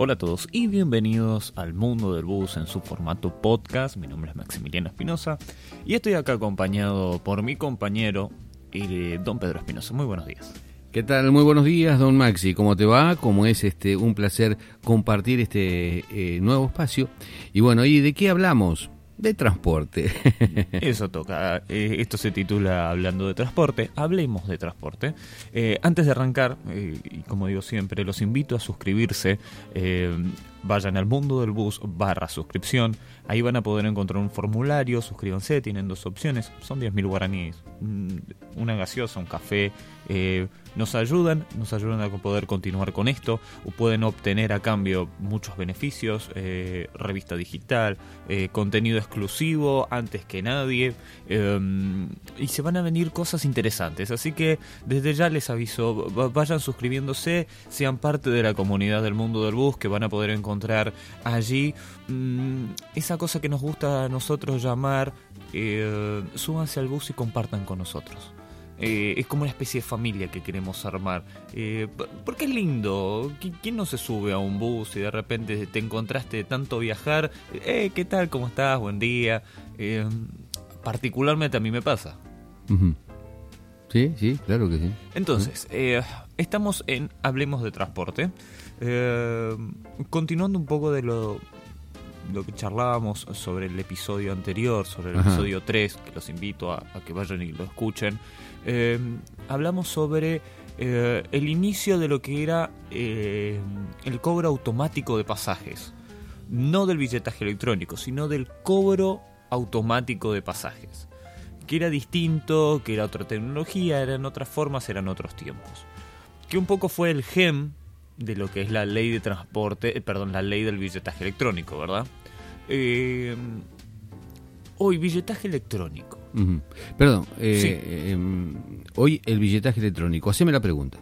Hola a todos y bienvenidos al mundo del bus en su formato podcast. Mi nombre es Maximiliano Espinosa y estoy acá acompañado por mi compañero eh, Don Pedro Espinosa. Muy buenos días. ¿Qué tal? Muy buenos días, don Maxi. ¿Cómo te va? Como es este un placer compartir este eh, nuevo espacio. Y bueno, ¿y de qué hablamos? De transporte. Eso toca. Eh, esto se titula Hablando de transporte. Hablemos de transporte. Eh, antes de arrancar, eh, y como digo siempre, los invito a suscribirse. vayan al mundo del bus barra suscripción. Ahí van a poder encontrar un formulario. Suscríbanse. Tienen dos opciones. Son 10.000 guaraníes. Mm, una gaseosa, un café nos ayudan, nos ayudan a poder continuar con esto, pueden obtener a cambio muchos beneficios, eh, revista digital, eh, contenido exclusivo antes que nadie, em, y se van a venir cosas interesantes, así que desde ya les aviso, vayan suscribiéndose, sean parte de la comunidad del mundo del bus, que van a poder encontrar allí mm, esa cosa que nos gusta a nosotros llamar, eh, súbanse al bus y compartan con nosotros. Eh, es como una especie de familia que queremos armar. Eh, porque es lindo. ¿Quién no se sube a un bus y de repente te encontraste de tanto viajar? Eh, ¿Qué tal? ¿Cómo estás? Buen día. Eh, particularmente a mí me pasa. Sí, sí, claro que sí. Entonces, estamos en Hablemos de Transporte. continuando un poco de lo, lo que charlábamos sobre el episodio anterior, sobre el episodio 3, que los invito a, que vayan y lo escuchen, eh, hablamos sobre eh, el inicio de lo que era eh, el cobro automático de pasajes. No del billetaje electrónico, sino del cobro automático de pasajes. Que era distinto, que era otra tecnología, eran otras formas, eran otros tiempos. Que un poco fue el gem de lo que es la ley de transporte, perdón, la ley del billetaje electrónico, ¿verdad? Hoy, billetaje electrónico Perdón, eh, em, hoy el billetaje electrónico. Haceme la pregunta.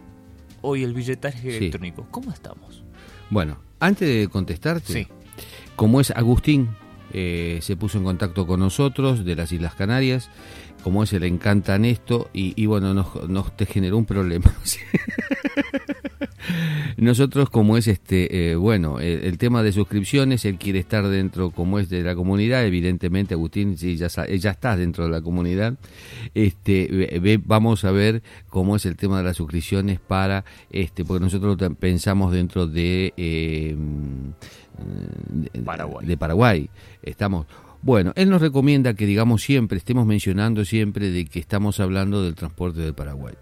Hoy el billetaje electrónico. ¿Cómo estamos? Bueno, antes de contestarte, como es Agustín, eh, se puso en contacto con nosotros de las Islas Canarias, como es, le encantan esto y, bueno, nos, te generó un problema. Nosotros, como es este, eh, bueno, el, tema de suscripciones, él quiere estar dentro, como es de la comunidad, evidentemente, Agustín, ya, ya estás dentro de la comunidad. Este, vamos a ver cómo es el tema de las suscripciones para, este, porque nosotros pensamos dentro de, eh, Paraguay. de Paraguay. Estamos bueno, él nos recomienda que digamos siempre, estemos mencionando siempre de que estamos hablando del transporte del Paraguay.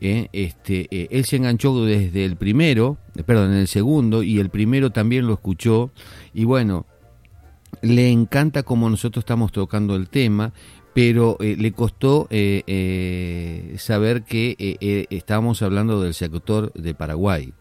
¿eh? este, eh, él se enganchó desde el primero, perdón, en el segundo, y el primero también lo escuchó, y bueno, le encanta como nosotros estamos tocando el tema, pero eh, le costó saber que estábamos hablando del sector de Paraguay.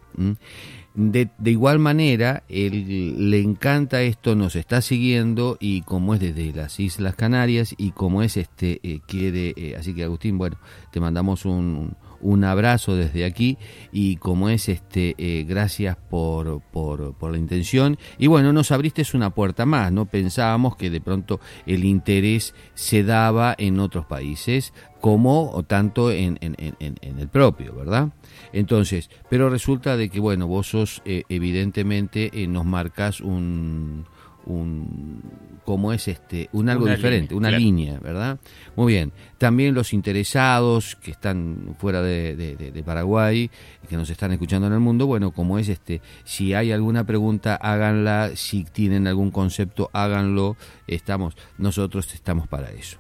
De, de, igual manera, él, le encanta esto, nos está siguiendo y como es desde las Islas Canarias y como es este, quiere, así que Agustín, bueno, te mandamos un, un abrazo desde aquí y como es este eh, gracias por, por, la intención. Y bueno nos abriste una puerta más no pensábamos que de pronto el interés se daba en otros países como o tanto en, en, en, el propio verdad entonces pero resulta de que bueno vos sos eh, evidentemente eh, nos marcas un un como es este un algo diferente, una línea, ¿verdad? Muy bien. También los interesados que están fuera de, de, Paraguay, que nos están escuchando en el mundo, bueno, como es este, si hay alguna pregunta, háganla, si tienen algún concepto, háganlo. Estamos, nosotros estamos para eso.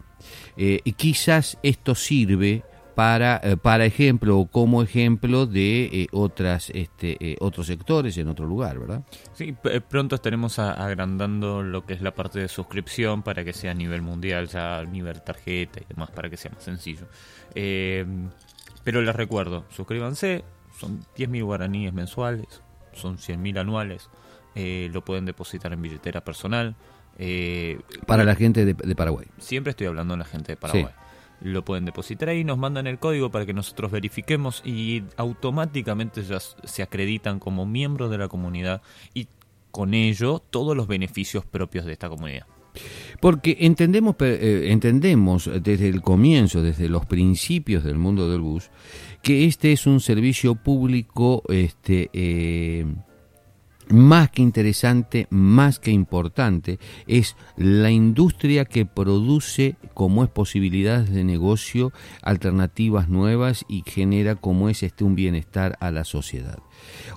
Eh, y quizás esto sirve para, eh, para ejemplo o como ejemplo de eh, otras este, eh, otros sectores en otro lugar, ¿verdad? Sí, pronto estaremos agrandando lo que es la parte de suscripción para que sea a nivel mundial, ya a nivel tarjeta y demás, para que sea más sencillo. pero les recuerdo, suscríbanse, son 10.000 guaraníes mensuales, son 100.000 anuales, lo pueden depositar en billetera personal. para la gente de, Paraguay. Siempre estoy hablando de la gente de Paraguay lo pueden depositar ahí, nos mandan el código para que nosotros verifiquemos y automáticamente ya se acreditan como miembros de la comunidad y con ello todos los beneficios propios de esta comunidad. Porque entendemos, eh, entendemos desde el comienzo, desde los principios del mundo del bus, que este es un servicio público este, eh, más que interesante, más que importante, es la industria que produce como es posibilidades de negocio, alternativas nuevas y genera como es este un bienestar a la sociedad.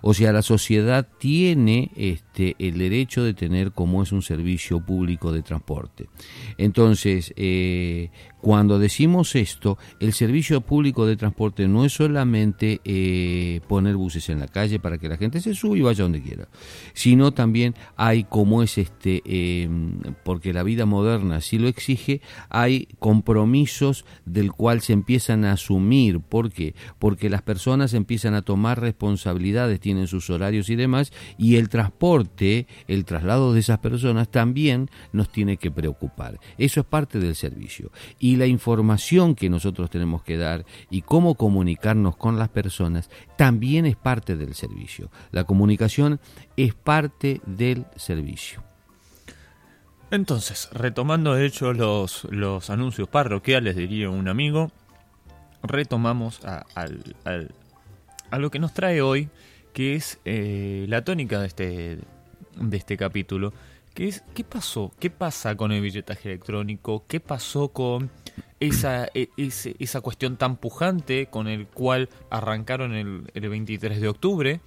O sea, la sociedad tiene este, el derecho de tener como es un servicio público de transporte. Entonces, eh, cuando decimos esto, el servicio público de transporte no es solamente eh, poner buses en la calle para que la gente se suba y vaya donde quiera, sino también hay como es este, em, porque la vida moderna sí lo exige, hay compromisos del cual se empiezan a asumir. ¿Por qué? Porque las personas empiezan a tomar tienen sus horarios y demás, y el transporte, el traslado de esas personas también nos tiene que preocupar. Eso es parte del servicio y la información que nosotros tenemos que dar y cómo comunicarnos con las personas también es parte del servicio. La comunicación es parte del servicio. Entonces, retomando de hecho los, los anuncios parroquiales, diría un amigo, retomamos a, a lo que nos trae hoy, que es eh, la tónica de este, de este capítulo, ¿Qué pasó? ¿Qué pasa con el billetaje electrónico? ¿Qué pasó con esa, e, esa cuestión tan pujante con el cual arrancaron el, 23 de octubre?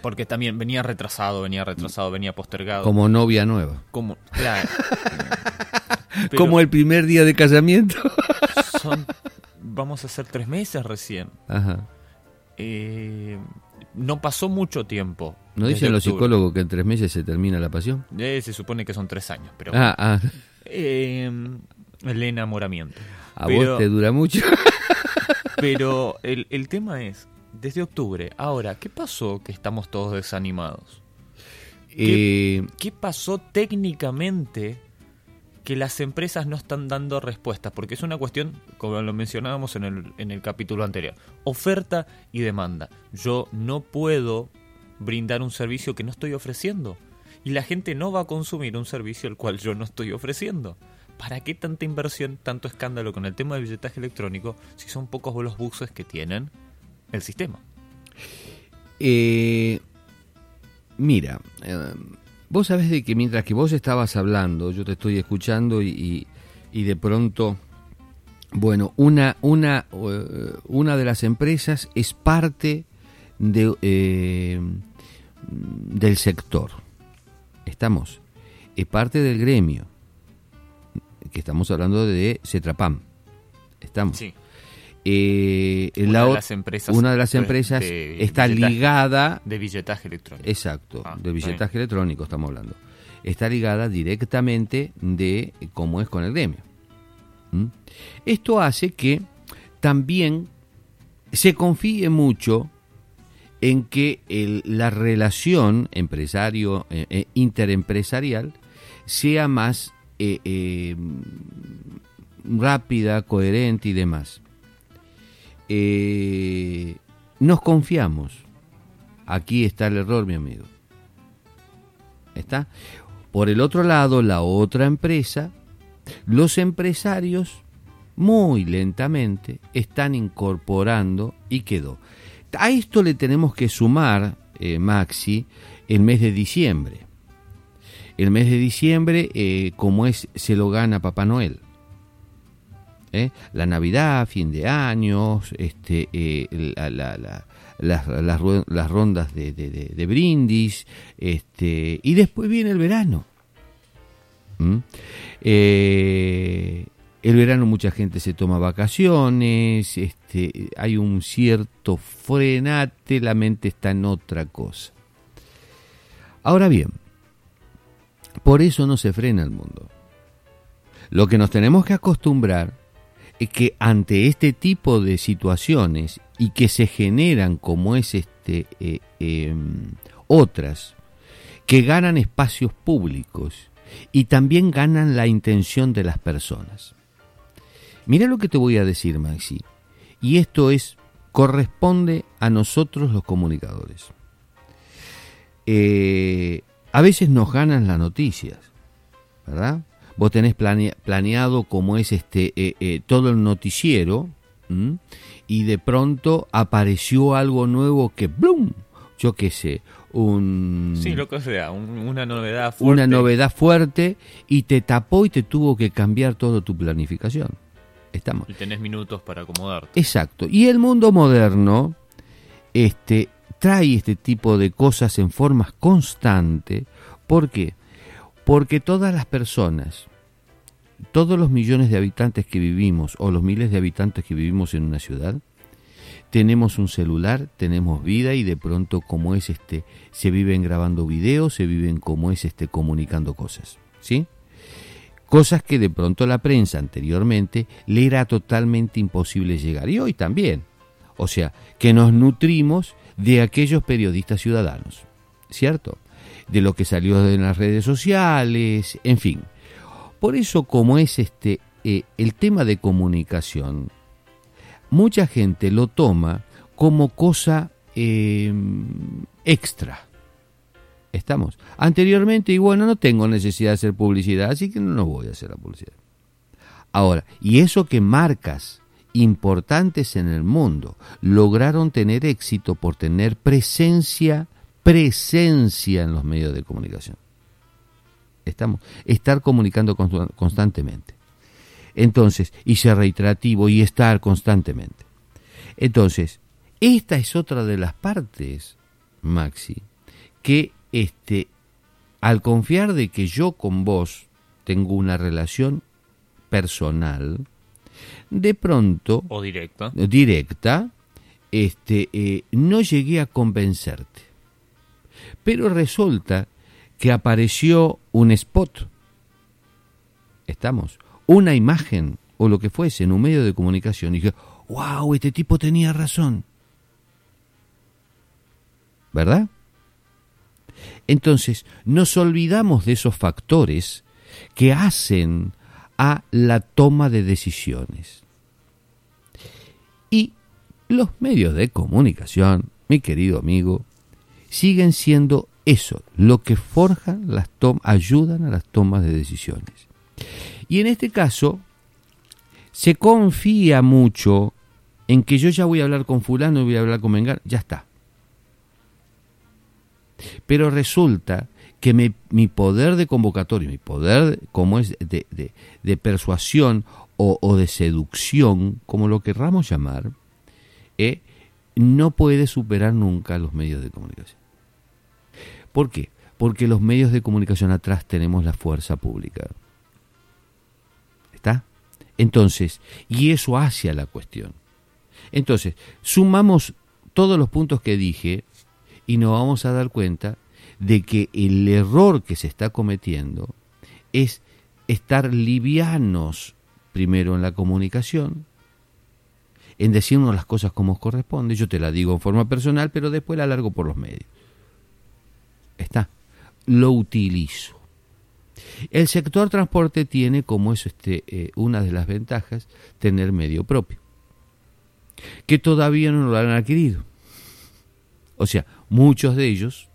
Porque también venía retrasado, venía retrasado, venía postergado. Como novia nueva. Como, Como el primer día de casamiento. vamos a hacer tres meses recién. Ajá. Eh, no pasó mucho tiempo. ¿No dicen los psicólogos que en tres meses se termina la pasión? Eh, se supone que son tres años, pero... Ah, ah. Em, el enamoramiento. ¿A vos te dura mucho? pero el, el tema es, desde octubre, ahora, ¿qué pasó que estamos todos desanimados? ¿Qué, eh, ¿qué pasó técnicamente que las empresas no están dando respuestas, porque es una cuestión, como lo mencionábamos en el, en el capítulo anterior, oferta y demanda. Yo no puedo brindar un servicio que no estoy ofreciendo y la gente no va a consumir un servicio el cual yo no estoy ofreciendo. ¿Para qué tanta inversión, tanto escándalo con el tema del billetaje electrónico si son pocos los buses que tienen el sistema? Eh, mira, eh, Vos sabés de que mientras que vos estabas hablando, yo te estoy escuchando y, de pronto, bueno, una, una, eh, una de las empresas es parte de, eh, del sector. Estamos, es parte del gremio, que estamos hablando de Cetrapam. Estamos. Sí. Eh, una, de las empresas, una de las empresas está ligada de billetaje electrónico. Exacto, ah, de billetaje electrónico estamos hablando. Está ligada directamente de cómo es con el gremio. ¿Mm? Esto hace que también se confíe mucho en que la relación empresario eh, eh, interempresarial sea más eh, rápida, coherente y demás. Eh, nos confiamos. Aquí está el error, mi amigo. ¿Está? Por el otro lado, la otra empresa, los empresarios muy lentamente están incorporando y quedó. A esto le tenemos que sumar, eh, Maxi, el mes de diciembre. El mes de diciembre, eh, como es, se lo gana Papá Noel. ¿Eh? la Navidad, fin de años, este, eh, las, rondas de, brindis, este, y después viene el verano. Eh, el verano mucha gente se toma vacaciones, este, hay un cierto frenate, la mente está en otra cosa. Ahora bien, por eso no se frena el mundo. Lo que nos tenemos que acostumbrar que ante este tipo de situaciones y que se generan como es este eh, em, otras que ganan espacios públicos y también ganan la intención de las personas. Mira lo que te voy a decir, Maxi, y esto es corresponde a nosotros los comunicadores. Eh, a veces nos ganan las noticias, ¿verdad? Vos tenés planeado como es este eh, eh, todo el noticiero y de pronto apareció algo nuevo que ¡blum! yo qué sé, un... Sí, lo que sea, una novedad fuerte. Una novedad fuerte y te tapó y te tuvo que cambiar toda tu planificación. Estamos. Y tenés minutos para acomodarte. Exacto. Y el mundo moderno este, trae este tipo de cosas en formas constantes. ¿Por qué? Porque todas las personas, todos los millones de habitantes que vivimos o los miles de habitantes que vivimos en una ciudad, tenemos un celular, tenemos vida y de pronto como es este, se viven grabando videos, se viven como es este comunicando cosas, ¿sí? Cosas que de pronto la prensa anteriormente le era totalmente imposible llegar y hoy también. O sea, que nos nutrimos de aquellos periodistas ciudadanos, ¿cierto? De lo que salió en las redes sociales, en fin. Por eso como es este eh, el tema de comunicación, mucha gente lo toma como cosa eh, extra. Estamos. Anteriormente, y bueno, no tengo necesidad de hacer publicidad, así que no voy a hacer la publicidad. Ahora, y eso que marcas importantes en el mundo lograron tener éxito por tener presencia, presencia en los medios de comunicación. Estamos, estar comunicando constantemente. Entonces, y ser reiterativo y estar constantemente. Entonces, esta es otra de las partes, Maxi, que este, al confiar de que yo con vos tengo una relación personal, de pronto o directa, directa, este, eh, no llegué a convencerte. Pero resulta que apareció un spot. Estamos una imagen o lo que fuese en un medio de comunicación y dije, wow, este tipo tenía razón. ¿Verdad? Entonces, nos olvidamos de esos factores que hacen a la toma de decisiones. Y los medios de comunicación, mi querido amigo, siguen siendo eso, lo que forjan las ayudan a las tomas de decisiones. Y en este caso, se confía mucho en que yo ya voy a hablar con fulano voy a hablar con Mengar, ya está. Pero resulta que mi, poder de convocatoria, mi poder como es de, de, persuasión o, de seducción, como lo querramos llamar, eh, no puede superar nunca los medios de comunicación. ¿Por qué? Porque los medios de comunicación atrás tenemos la fuerza pública. Entonces, y eso hace la cuestión. Entonces, sumamos todos los puntos que dije y nos vamos a dar cuenta de que el error que se está cometiendo es estar livianos primero en la comunicación, en decirnos las cosas como corresponde. Yo te la digo en forma personal, pero después la largo por los medios. Está. Lo utilizo. El sector transporte tiene como es este, eh, una de las ventajas tener medio propio, que todavía no lo han adquirido. O sea, muchos de ellos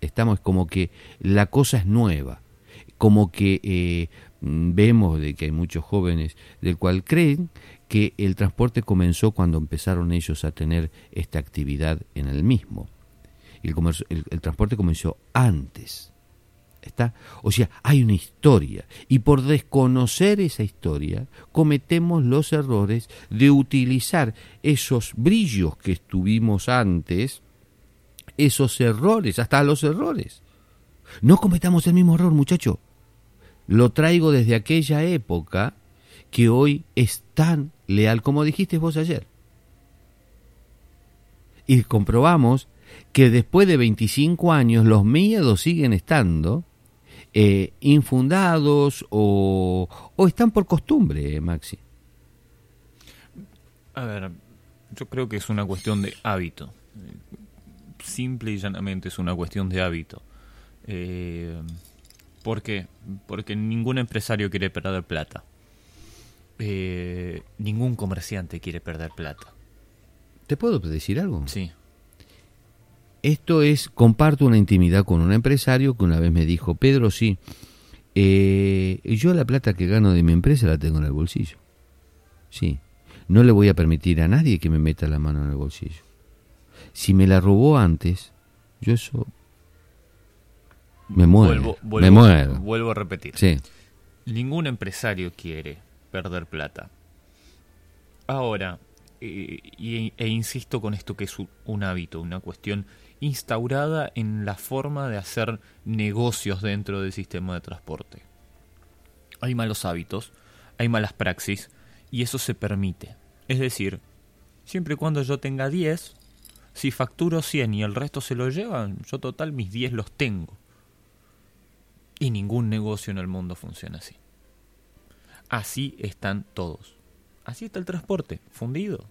estamos como que la cosa es nueva, como que eh, vemos de que hay muchos jóvenes del cual creen que el transporte comenzó cuando empezaron ellos a tener esta actividad en el mismo. El, el transporte comenzó antes ¿Está? O sea, hay una historia y por desconocer esa historia cometemos los errores de utilizar esos brillos que estuvimos antes, esos errores, hasta los errores. No cometamos el mismo error, muchacho. Lo traigo desde aquella época que hoy es tan leal como dijiste vos ayer. Y comprobamos que después de 25 años los miedos siguen estando eh, infundados o, o, están por costumbre, Maxi? A ver, yo creo que es una cuestión de hábito. Simple y llanamente es una cuestión de hábito. Eh, ¿Por qué? Porque ningún empresario quiere perder plata. Eh, ningún comerciante quiere perder plata. ¿Te puedo decir algo? Sí. Esto es, comparto una intimidad con un empresario que una vez me dijo, Pedro, sí, eh, yo la plata que gano de mi empresa la tengo en el bolsillo. Sí, no le voy a permitir a nadie que me meta la mano en el bolsillo. Si me la robó antes, yo eso Me muero. Vuelvo, me muero. vuelvo a repetir. Sí. Ningún empresario quiere perder plata. Ahora, eh, y- e insisto con esto que es un hábito, una cuestión instaurada en la forma de hacer negocios dentro del sistema de transporte. Hay malos hábitos, hay malas praxis, y eso se permite. Es decir, siempre y cuando yo tenga 10, si facturo 100 y el resto se lo llevan, yo total mis 10 los tengo. Y ningún negocio en el mundo funciona así. Así están todos. Así está el transporte, fundido.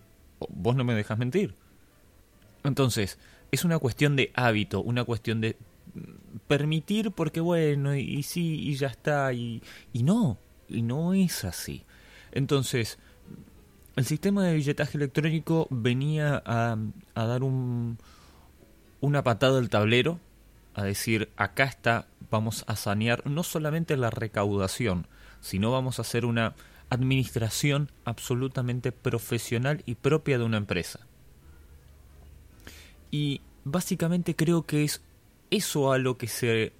Vos no me dejas mentir. Entonces, es una cuestión de hábito, una cuestión de mm, permitir porque bueno, y, y sí, y ya está, y, no, y no es así. Entonces, el sistema de billetaje electrónico venía a, a dar un, una patada al tablero, a decir, acá está, vamos a sanear no solamente la recaudación, sino vamos a hacer una administración absolutamente profesional y propia de una empresa. Y básicamente creo que es eso a lo que se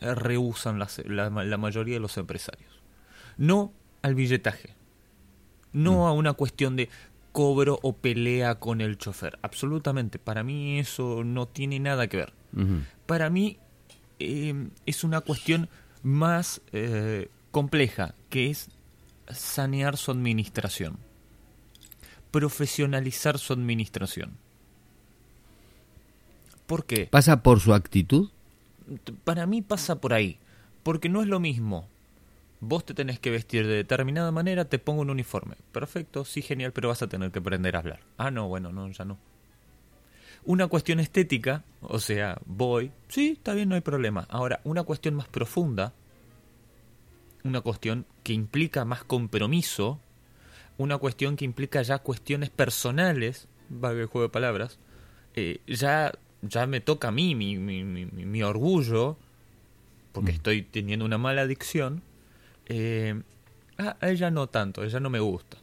rehusan las- la, la mayoría de los empresarios. No al billetaje, no a una cuestión de cobro o pelea con el chofer. Absolutamente, para mí eso no tiene nada que ver. Para mí eh, es una cuestión más eh, compleja, que es sanear su administración, profesionalizar su administración. ¿Por qué? ¿Pasa por su actitud? Para mí pasa por ahí, porque no es lo mismo. Vos te tenés que vestir de determinada manera, te pongo un uniforme. Perfecto, sí, genial, pero vas a tener que aprender a hablar. Ah, no, bueno, no, ya no. Una cuestión estética, o sea, voy, sí, está bien, no hay problema. Ahora, una cuestión más profunda, una cuestión que implica más compromiso, una cuestión que implica ya cuestiones personales, valga el juego de palabras, eh, ya, ya me toca a mí mi, mi, mi, mi- orgullo, porque estoy teniendo una mala adicción. Eh, ah, a ella no tanto, a ella no me gusta.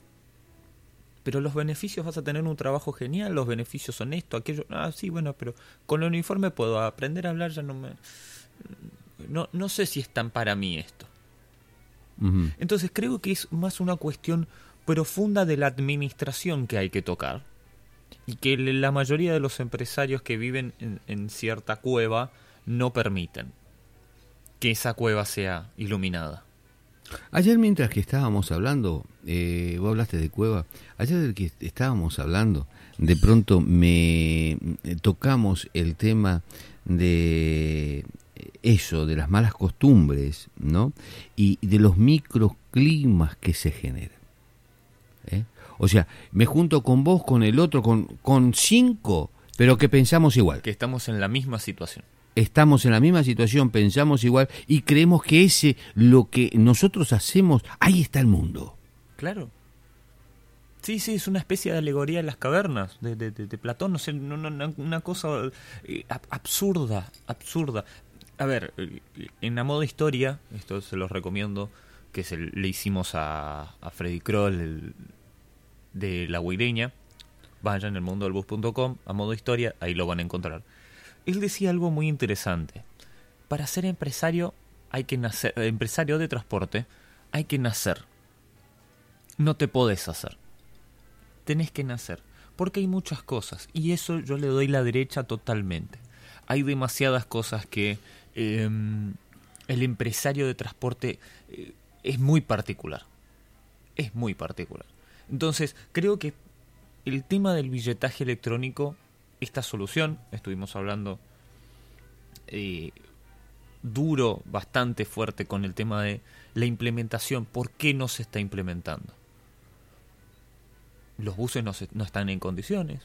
Pero los beneficios vas a tener un trabajo genial, los beneficios son esto, aquello. Ah, sí, bueno, pero con el uniforme puedo aprender a hablar, ya no me. No, no sé si es tan para mí esto. Entonces creo que es más una cuestión profunda de la administración que hay que tocar y que la mayoría de los empresarios que viven en, en cierta cueva no permiten que esa cueva sea iluminada. Ayer mientras que estábamos hablando, eh, vos hablaste de cueva, ayer que estábamos hablando, de pronto me eh, tocamos el tema de eso, de las malas costumbres, ¿no? Y de los microclimas que se generan. ¿eh? O sea, me junto con vos, con el otro, con, con cinco, pero que pensamos igual. Que estamos en la misma situación. estamos en la misma situación, pensamos igual y creemos que ese, lo que nosotros hacemos, ahí está el mundo. Claro. Sí, sí, es una especie de alegoría de las cavernas de, de- de- de Platón, no sé, una, una cosa eh, ab- absurda, absurda. A ver, eh, en la modo historia, esto se los recomiendo, que se le hicimos a, a Freddy Kroll el- de La Guireña, vayan en elmundodelbus.com, a modo historia, ahí lo van a encontrar. Él decía algo muy interesante. Para ser empresario hay que nacer, empresario de transporte, hay que nacer no te podés hacer. Tenés que nacer. Porque hay muchas cosas. Y eso yo le doy la derecha totalmente. Hay demasiadas cosas que eh, el empresario de transporte eh, es muy particular. Es muy particular. Entonces, creo que el tema del billetaje electrónico, esta solución, estuvimos hablando eh, duro, bastante fuerte con el tema de la implementación. ¿Por qué no se está implementando? Los buses no, se- no están en condiciones.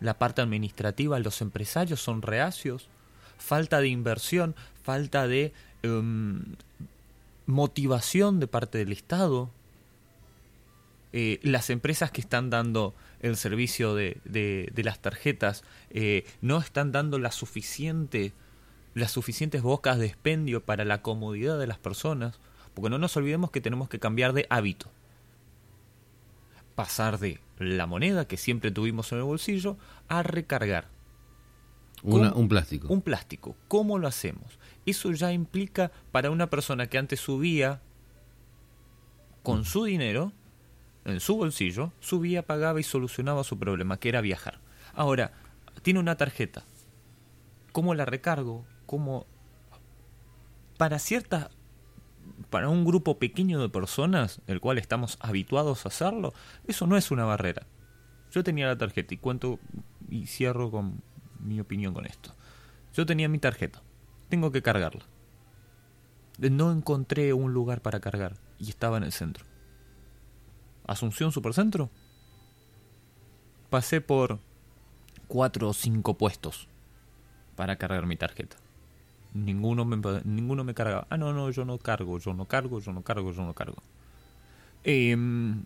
La parte administrativa, los empresarios son reacios. Falta de inversión, falta de em, motivación de parte del Estado. Eh, las empresas que están dando el servicio de, de- de las tarjetas eh, no están dando la suficiente las suficientes bocas de expendio para la comodidad de las personas, porque no nos olvidemos que tenemos que cambiar de hábito. Pasar de la moneda que siempre tuvimos en el bolsillo a recargar. un plástico. Un plástico. ¿Cómo lo hacemos? Eso ya implica para una persona que antes subía con su dinero, en su bolsillo, subía, pagaba y solucionaba su problema, que era viajar. Ahora, tiene una tarjeta. ¿Cómo la recargo? ¿Cómo...? Para cierta... Para un grupo pequeño de personas, el cual estamos habituados a hacerlo, eso no es una barrera. Yo tenía la tarjeta y cuento y cierro con mi opinión con esto. Yo tenía mi tarjeta. Tengo que cargarla. No encontré un lugar para cargar y estaba en el centro. Asunción Supercentro. Pasé por cuatro o cinco puestos para cargar mi tarjeta. Ninguno me, ninguno me cargaba. Ah, no, no, yo no cargo, yo no cargo, yo no cargo, yo no cargo. Em,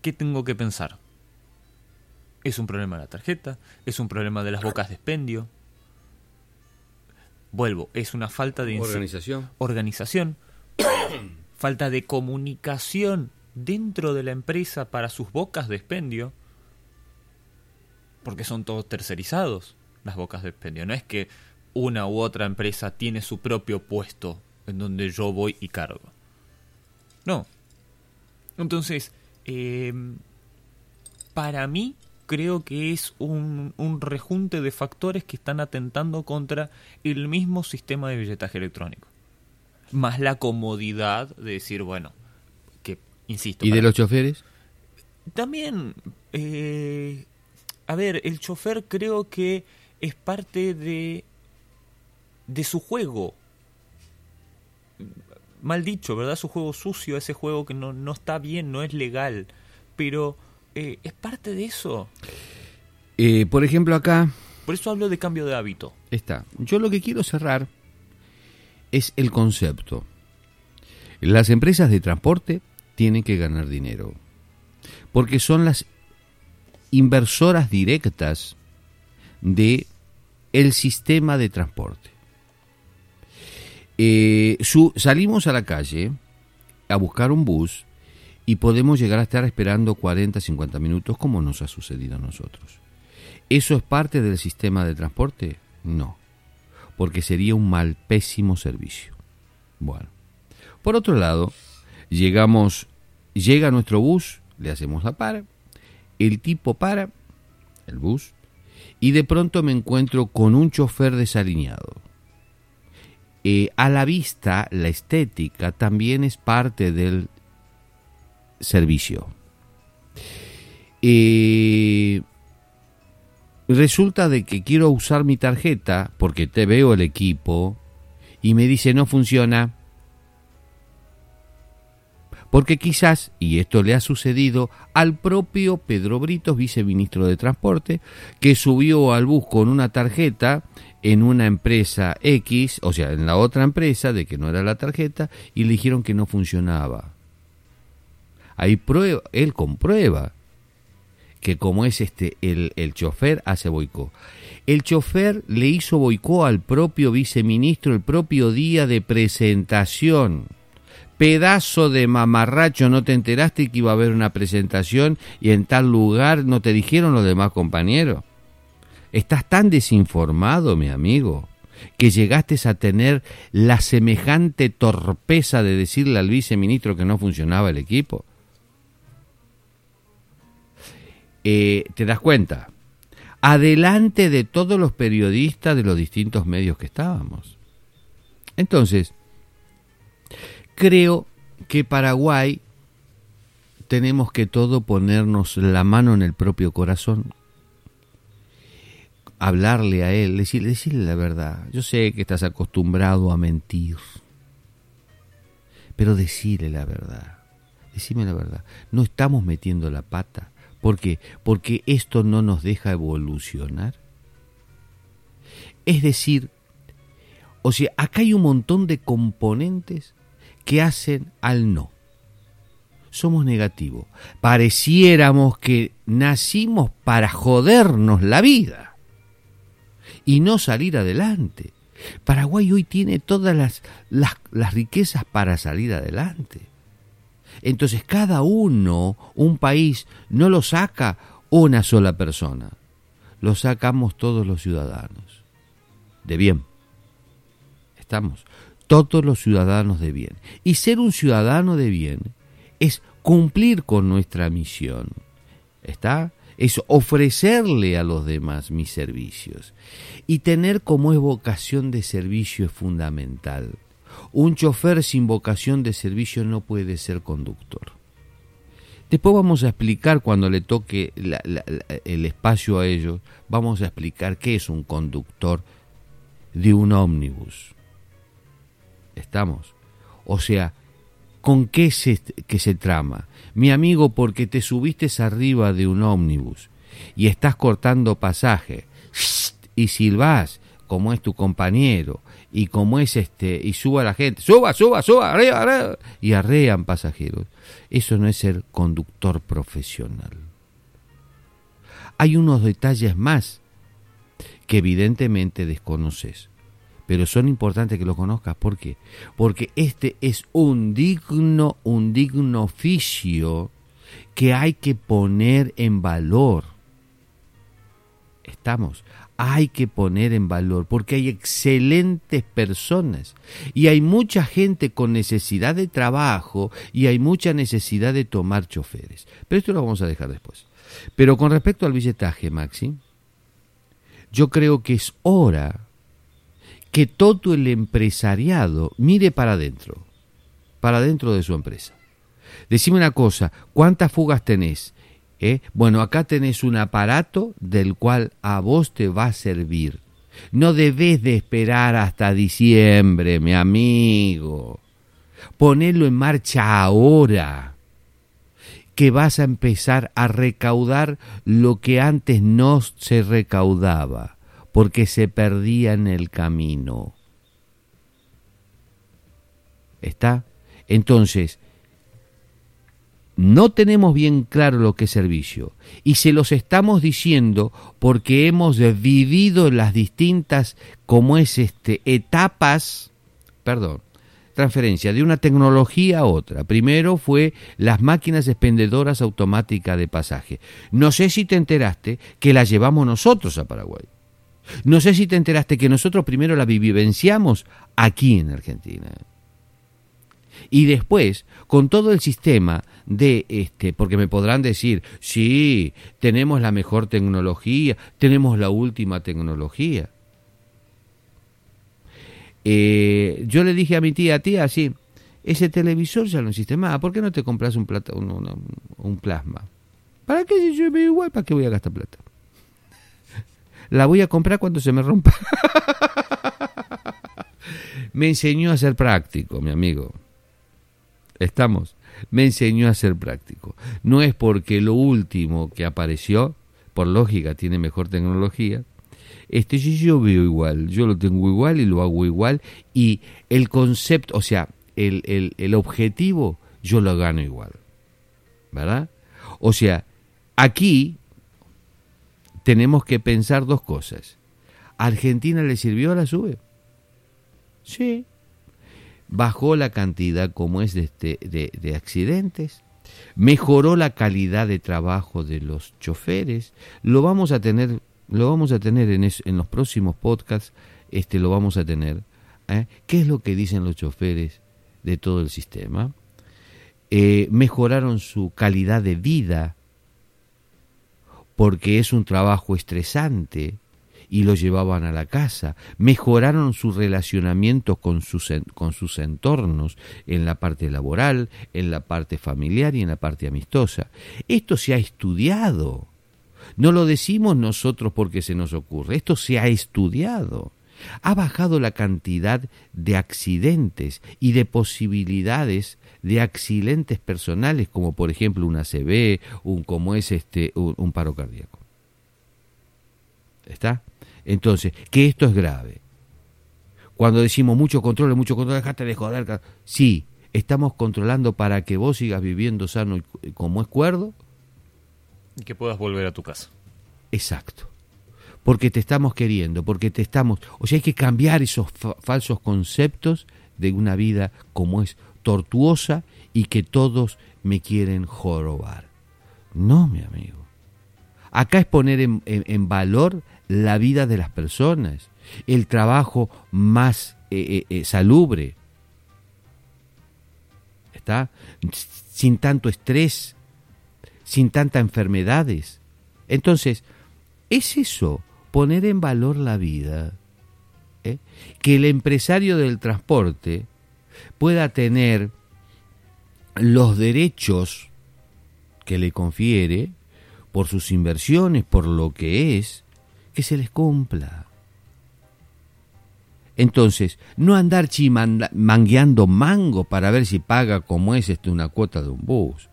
¿Qué tengo que pensar? ¿Es un problema de la tarjeta? ¿Es un problema de las bocas de expendio? Vuelvo, es una falta de organización. Organización. falta de comunicación dentro de la empresa para sus bocas de expendio. Porque son todos tercerizados las bocas de expendio. No es que una u otra empresa tiene su propio puesto en donde yo voy y cargo. No. Entonces, eh, para mí creo que es un, un, rejunte de factores que están atentando contra el mismo sistema de billetaje electrónico. Más la comodidad de decir, bueno, insisto. ¿Y de los choferes? También, eh, a ver, el chofer creo que es parte de, de su juego. Mal dicho, ¿verdad? Su juego sucio, ese juego que no, no está bien, no es legal. Pero eh, es parte de eso. Eh, por ejemplo, acá. Por eso hablo de cambio de hábito. Está. Yo lo que quiero cerrar es el concepto. Las empresas de transporte tienen que ganar dinero. Porque son las inversoras directas de el sistema de transporte. Eh, salimos a la calle a buscar un bus y podemos llegar a estar esperando 40, 50 minutos como nos ha sucedido a nosotros. ¿Eso es parte del sistema de transporte? No, porque sería un mal, pésimo servicio. Bueno, por otro lado, llegamos, llega nuestro bus, le hacemos la para, el tipo para, el bus, y de pronto me encuentro con un chofer desalineado. Eh, a la vista, la estética también es parte del servicio. Eh, resulta de que quiero usar mi tarjeta porque te veo el equipo y me dice no funciona. Porque quizás, y esto le ha sucedido al propio Pedro Britos, viceministro de Transporte, que subió al bus con una tarjeta en una empresa X, o sea, en la otra empresa, de que no era la tarjeta, y le dijeron que no funcionaba. Ahí prueba, él comprueba que como es este el, el chofer hace boicot. El chofer le hizo boicot al propio viceministro el propio día de presentación. Pedazo de mamarracho, ¿no te enteraste que iba a haber una presentación y en tal lugar no te dijeron los demás compañeros? Estás tan desinformado, mi amigo, que llegaste a tener la semejante torpeza de decirle al viceministro que no funcionaba el equipo. Eh, te das cuenta, adelante de todos los periodistas de los distintos medios que estábamos. Entonces, creo que Paraguay tenemos que todo ponernos la mano en el propio corazón, hablarle a él, decirle, la verdad. Yo sé que estás acostumbrado a mentir, pero decirle la verdad, decime la verdad. No estamos metiendo la pata. ¿Por qué? Porque esto no nos deja evolucionar. Es decir, o sea, acá hay un montón de componentes que hacen al no. Somos negativos. Pareciéramos que nacimos para jodernos la vida y no salir adelante. Paraguay hoy tiene todas las, las, las riquezas para salir adelante. Entonces cada uno, un país, no lo saca una sola persona. lo sacamos todos los ciudadanos. De bien. Estamos. Todos los ciudadanos de bien. Y ser un ciudadano de bien es cumplir con nuestra misión. ¿Está? Es ofrecerle a los demás mis servicios. Y tener como es vocación de servicio es fundamental. Un chofer sin vocación de servicio no puede ser conductor. Después vamos a explicar cuando le toque el espacio a ellos, vamos a explicar qué es un conductor de un ómnibus. ¿Estamos? O sea, ¿con qué se, que se trama? Mi amigo, porque te subiste arriba de un ómnibus y estás cortando pasaje y silbás como es tu compañero y como es este y suba la gente, suba, suba, suba, arriba, arriba y arrean pasajeros. Eso no es ser conductor profesional. Hay unos detalles más que evidentemente desconoces pero son importantes que lo conozcas. ¿Por qué? Porque este es un digno, un digno oficio que hay que poner en valor. Estamos, hay que poner en valor porque hay excelentes personas y hay mucha gente con necesidad de trabajo y hay mucha necesidad de tomar choferes. Pero esto lo vamos a dejar después. Pero con respecto al billetaje, Maxi, yo creo que es hora que todo el empresariado mire para adentro, para adentro de su empresa. Decime una cosa, ¿cuántas fugas tenés? ¿Eh? Bueno, acá tenés un aparato del cual a vos te va a servir. No debes de esperar hasta diciembre, mi amigo. Ponelo en marcha ahora, que vas a empezar a recaudar lo que antes no se recaudaba porque se perdía en el camino. ¿Está? Entonces, no tenemos bien claro lo que es servicio y se los estamos diciendo porque hemos vivido las distintas como es este etapas, perdón, transferencia de una tecnología a otra. Primero fue las máquinas expendedoras automáticas de pasaje. No sé si te enteraste que las llevamos nosotros a Paraguay. No sé si te enteraste que nosotros primero la vivenciamos aquí en Argentina. Y después, con todo el sistema de este, porque me podrán decir, sí, tenemos la mejor tecnología, tenemos la última tecnología. Eh, yo le dije a mi tía, tía, sí, ese televisor ya no existe más, ¿por qué no te compras un, plata, un, plasma? ¿Para qué si yo me igual? ¿Para qué voy a gastar plata? La voy a comprar cuando se me rompa. me enseñó a ser práctico, mi amigo. Estamos. Me enseñó a ser práctico. No es porque lo último que apareció, por lógica, tiene mejor tecnología. Este yo veo igual, yo lo tengo igual y lo hago igual. Y el concepto, o sea, el, el, el objetivo, yo lo gano igual. ¿Verdad? O sea, aquí tenemos que pensar dos cosas. ¿Argentina le sirvió a la SUBE? Sí. Bajó la cantidad como es de, este, de, accidentes, mejoró la calidad de trabajo de los choferes, lo vamos a tener, lo vamos a tener en, en los próximos podcasts, este lo vamos a tener. ¿eh? ¿Qué es lo que dicen los choferes de todo el sistema? Eh, mejoraron su calidad de vida, porque es un trabajo estresante y lo llevaban a la casa, mejoraron su relacionamiento con sus, con sus entornos en la parte laboral, en la parte familiar y en la parte amistosa. Esto se ha estudiado. No lo decimos nosotros porque se nos ocurre, esto se ha estudiado. Ha bajado la cantidad de accidentes y de posibilidades de accidentes personales, como por ejemplo una ACV, un, como es este, un, paro cardíaco. ¿Está? Entonces, que esto es grave. Cuando decimos mucho control, mucho control, dejate de joder. Sí, estamos controlando para que vos sigas viviendo sano y como es cuerdo. Y que puedas volver a tu casa. Exacto. Porque te estamos queriendo, porque te estamos... O sea, hay que cambiar esos falsos conceptos de una vida como es tortuosa y que todos me quieren jorobar. No, mi amigo. Acá es poner en, valor la vida de las personas, el trabajo más eh, eh, salubre. ¿Está? Sin tanto estrés, sin tantas enfermedades. Entonces, es eso, poner en valor la vida. ¿eh? Que el empresario del transporte pueda tener los derechos que le confiere por sus inversiones, por lo que es, que se les cumpla. Entonces, no andar chimangueando mango para ver si paga como es esto una cuota de un bus.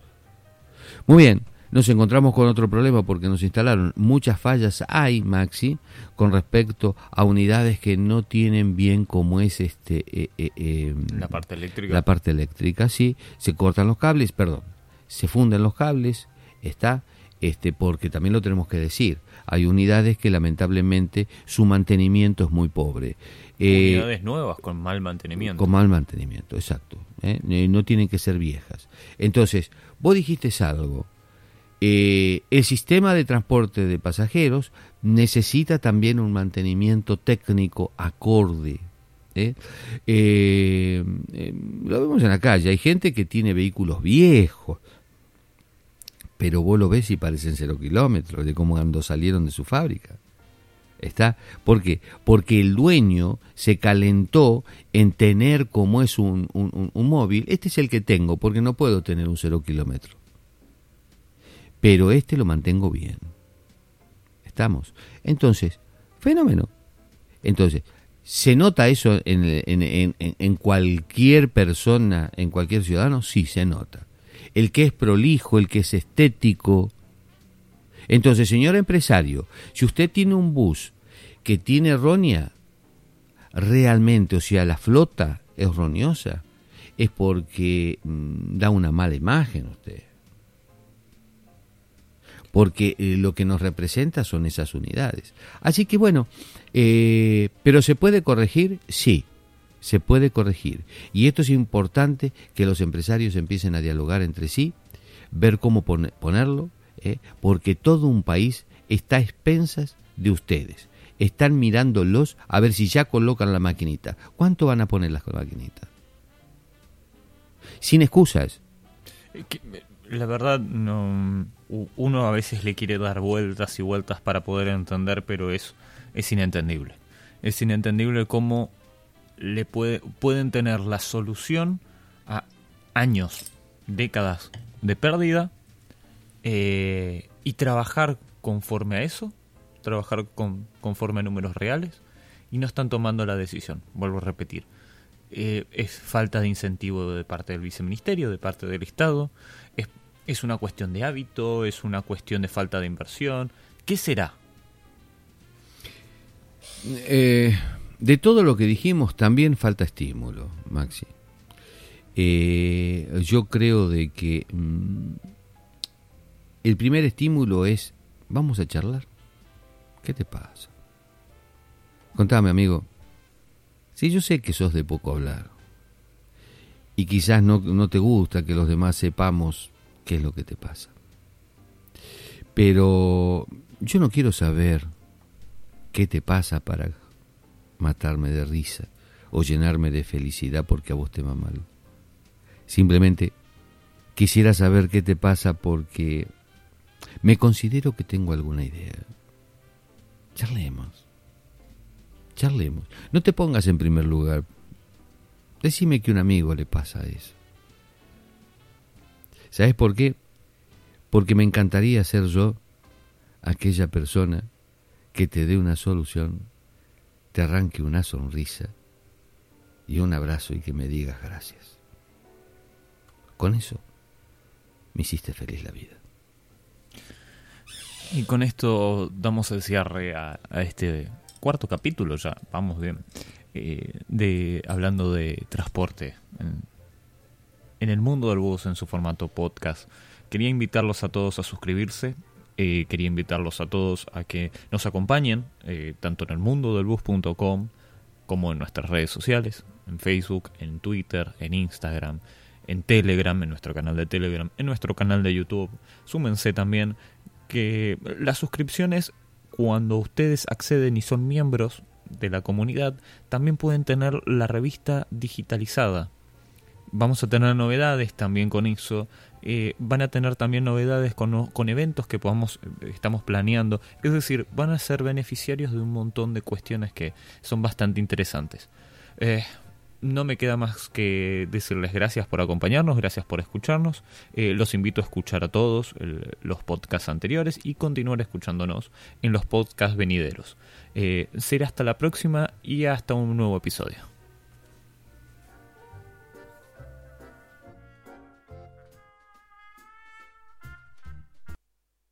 Muy bien, nos encontramos con otro problema porque nos instalaron muchas fallas hay Maxi con respecto a unidades que no tienen bien como es este eh, eh, eh, la parte eléctrica. la parte eléctrica sí. Se cortan los cables perdón se funden los cables está este porque también lo tenemos que decir hay unidades que lamentablemente su mantenimiento es muy pobre. Unidades nuevas con mal mantenimiento. con mal mantenimiento exacto no tienen que ser viejas. Entonces vos dijiste algo eh, el sistema de transporte de pasajeros necesita también un mantenimiento técnico acorde. ¿eh? Eh, lo vemos en la calle, hay gente que tiene vehículos viejos, pero vos lo ves y parecen cero kilómetros de cómo cuando salieron de su fábrica. ¿Está? ¿Por qué? Porque el dueño se calentó en tener como es un, un, un móvil. Este es el que tengo, porque no puedo tener un cero kilómetro pero este lo mantengo bien. ¿Estamos? Entonces, fenómeno. Entonces, ¿se nota eso en, en, en, cualquier persona, en cualquier ciudadano? Sí, se nota. El que es prolijo, el que es estético. Entonces, señor empresario, si usted tiene un bus que tiene errónea, realmente, o sea, la flota erróneosa, es porque mm, da una mala imagen usted porque eh, lo que nos representa son esas unidades. Así que bueno, eh, pero ¿se puede corregir? Sí, se puede corregir. Y esto es importante que los empresarios empiecen a dialogar entre sí, ver cómo ponerlo, eh, porque todo un país está a expensas de ustedes. Están mirándolos a ver si ya colocan la maquinita. ¿Cuánto van a poner las maquinitas? Sin excusas. La verdad, no uno a veces le quiere dar vueltas y vueltas para poder entender, pero es, es inentendible. Es inentendible cómo le puede, pueden tener la solución a años, décadas de pérdida eh, y trabajar conforme a eso, trabajar con, conforme a números reales y no están tomando la decisión, vuelvo a repetir. Eh, es falta de incentivo de parte del viceministerio, de parte del Estado, es ¿Es una cuestión de hábito? ¿Es una cuestión de falta de inversión? ¿Qué será? Eh, de todo lo que dijimos, también falta estímulo, Maxi. Eh, yo creo de que mm, el primer estímulo es, vamos a charlar. ¿Qué te pasa? Contame, amigo. Si yo sé que sos de poco hablar y quizás no, no te gusta que los demás sepamos qué es lo que te pasa. Pero yo no quiero saber qué te pasa para matarme de risa o llenarme de felicidad porque a vos te va mal. Simplemente quisiera saber qué te pasa porque me considero que tengo alguna idea. Charlemos. Charlemos. No te pongas en primer lugar. Decime que un amigo le pasa eso. ¿Sabes por qué? Porque me encantaría ser yo aquella persona que te dé una solución, te arranque una sonrisa y un abrazo y que me digas gracias. Con eso me hiciste feliz la vida. Y con esto damos el cierre a, este cuarto capítulo ya, vamos bien, eh, de hablando de transporte el mundo del bus en su formato podcast. Quería invitarlos a todos a suscribirse, eh, quería invitarlos a todos a que nos acompañen, eh, tanto en el mundo del bus.com como en nuestras redes sociales, en Facebook, en Twitter, en Instagram, en Telegram, en nuestro canal de Telegram, en nuestro canal de YouTube. Súmense también que las suscripciones, cuando ustedes acceden y son miembros de la comunidad, también pueden tener la revista digitalizada. Vamos a tener novedades también con eso. Eh, van a tener también novedades con, con eventos que podamos, eh, estamos planeando. Es decir, van a ser beneficiarios de un montón de cuestiones que son bastante interesantes. Eh, no me queda más que decirles gracias por acompañarnos, gracias por escucharnos. Los invito a escuchar a todos los podcasts anteriores y continuar escuchándonos en los podcasts venideros. Será hasta la próxima y hasta un nuevo episodio.